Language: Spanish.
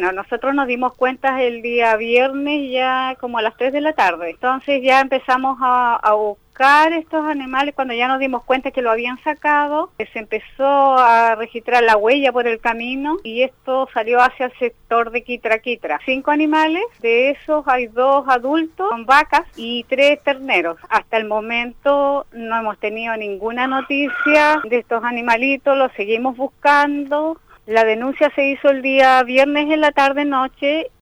No, nosotros nos dimos cuenta el día viernes ya como a las 3 de la tarde. Entonces ya empezamos a, buscar estos animales cuando ya nos dimos cuenta que lo habían sacado. Se empezó a registrar la huella por el camino y esto salió hacia el sector de Quitra Quitra. Cinco animales, de esos hay dos adultos, son vacas y tres terneros. Hasta el momento no hemos tenido ninguna noticia de estos animalitos, los seguimos buscando la denuncia se hizo el día viernes en la tarde-noche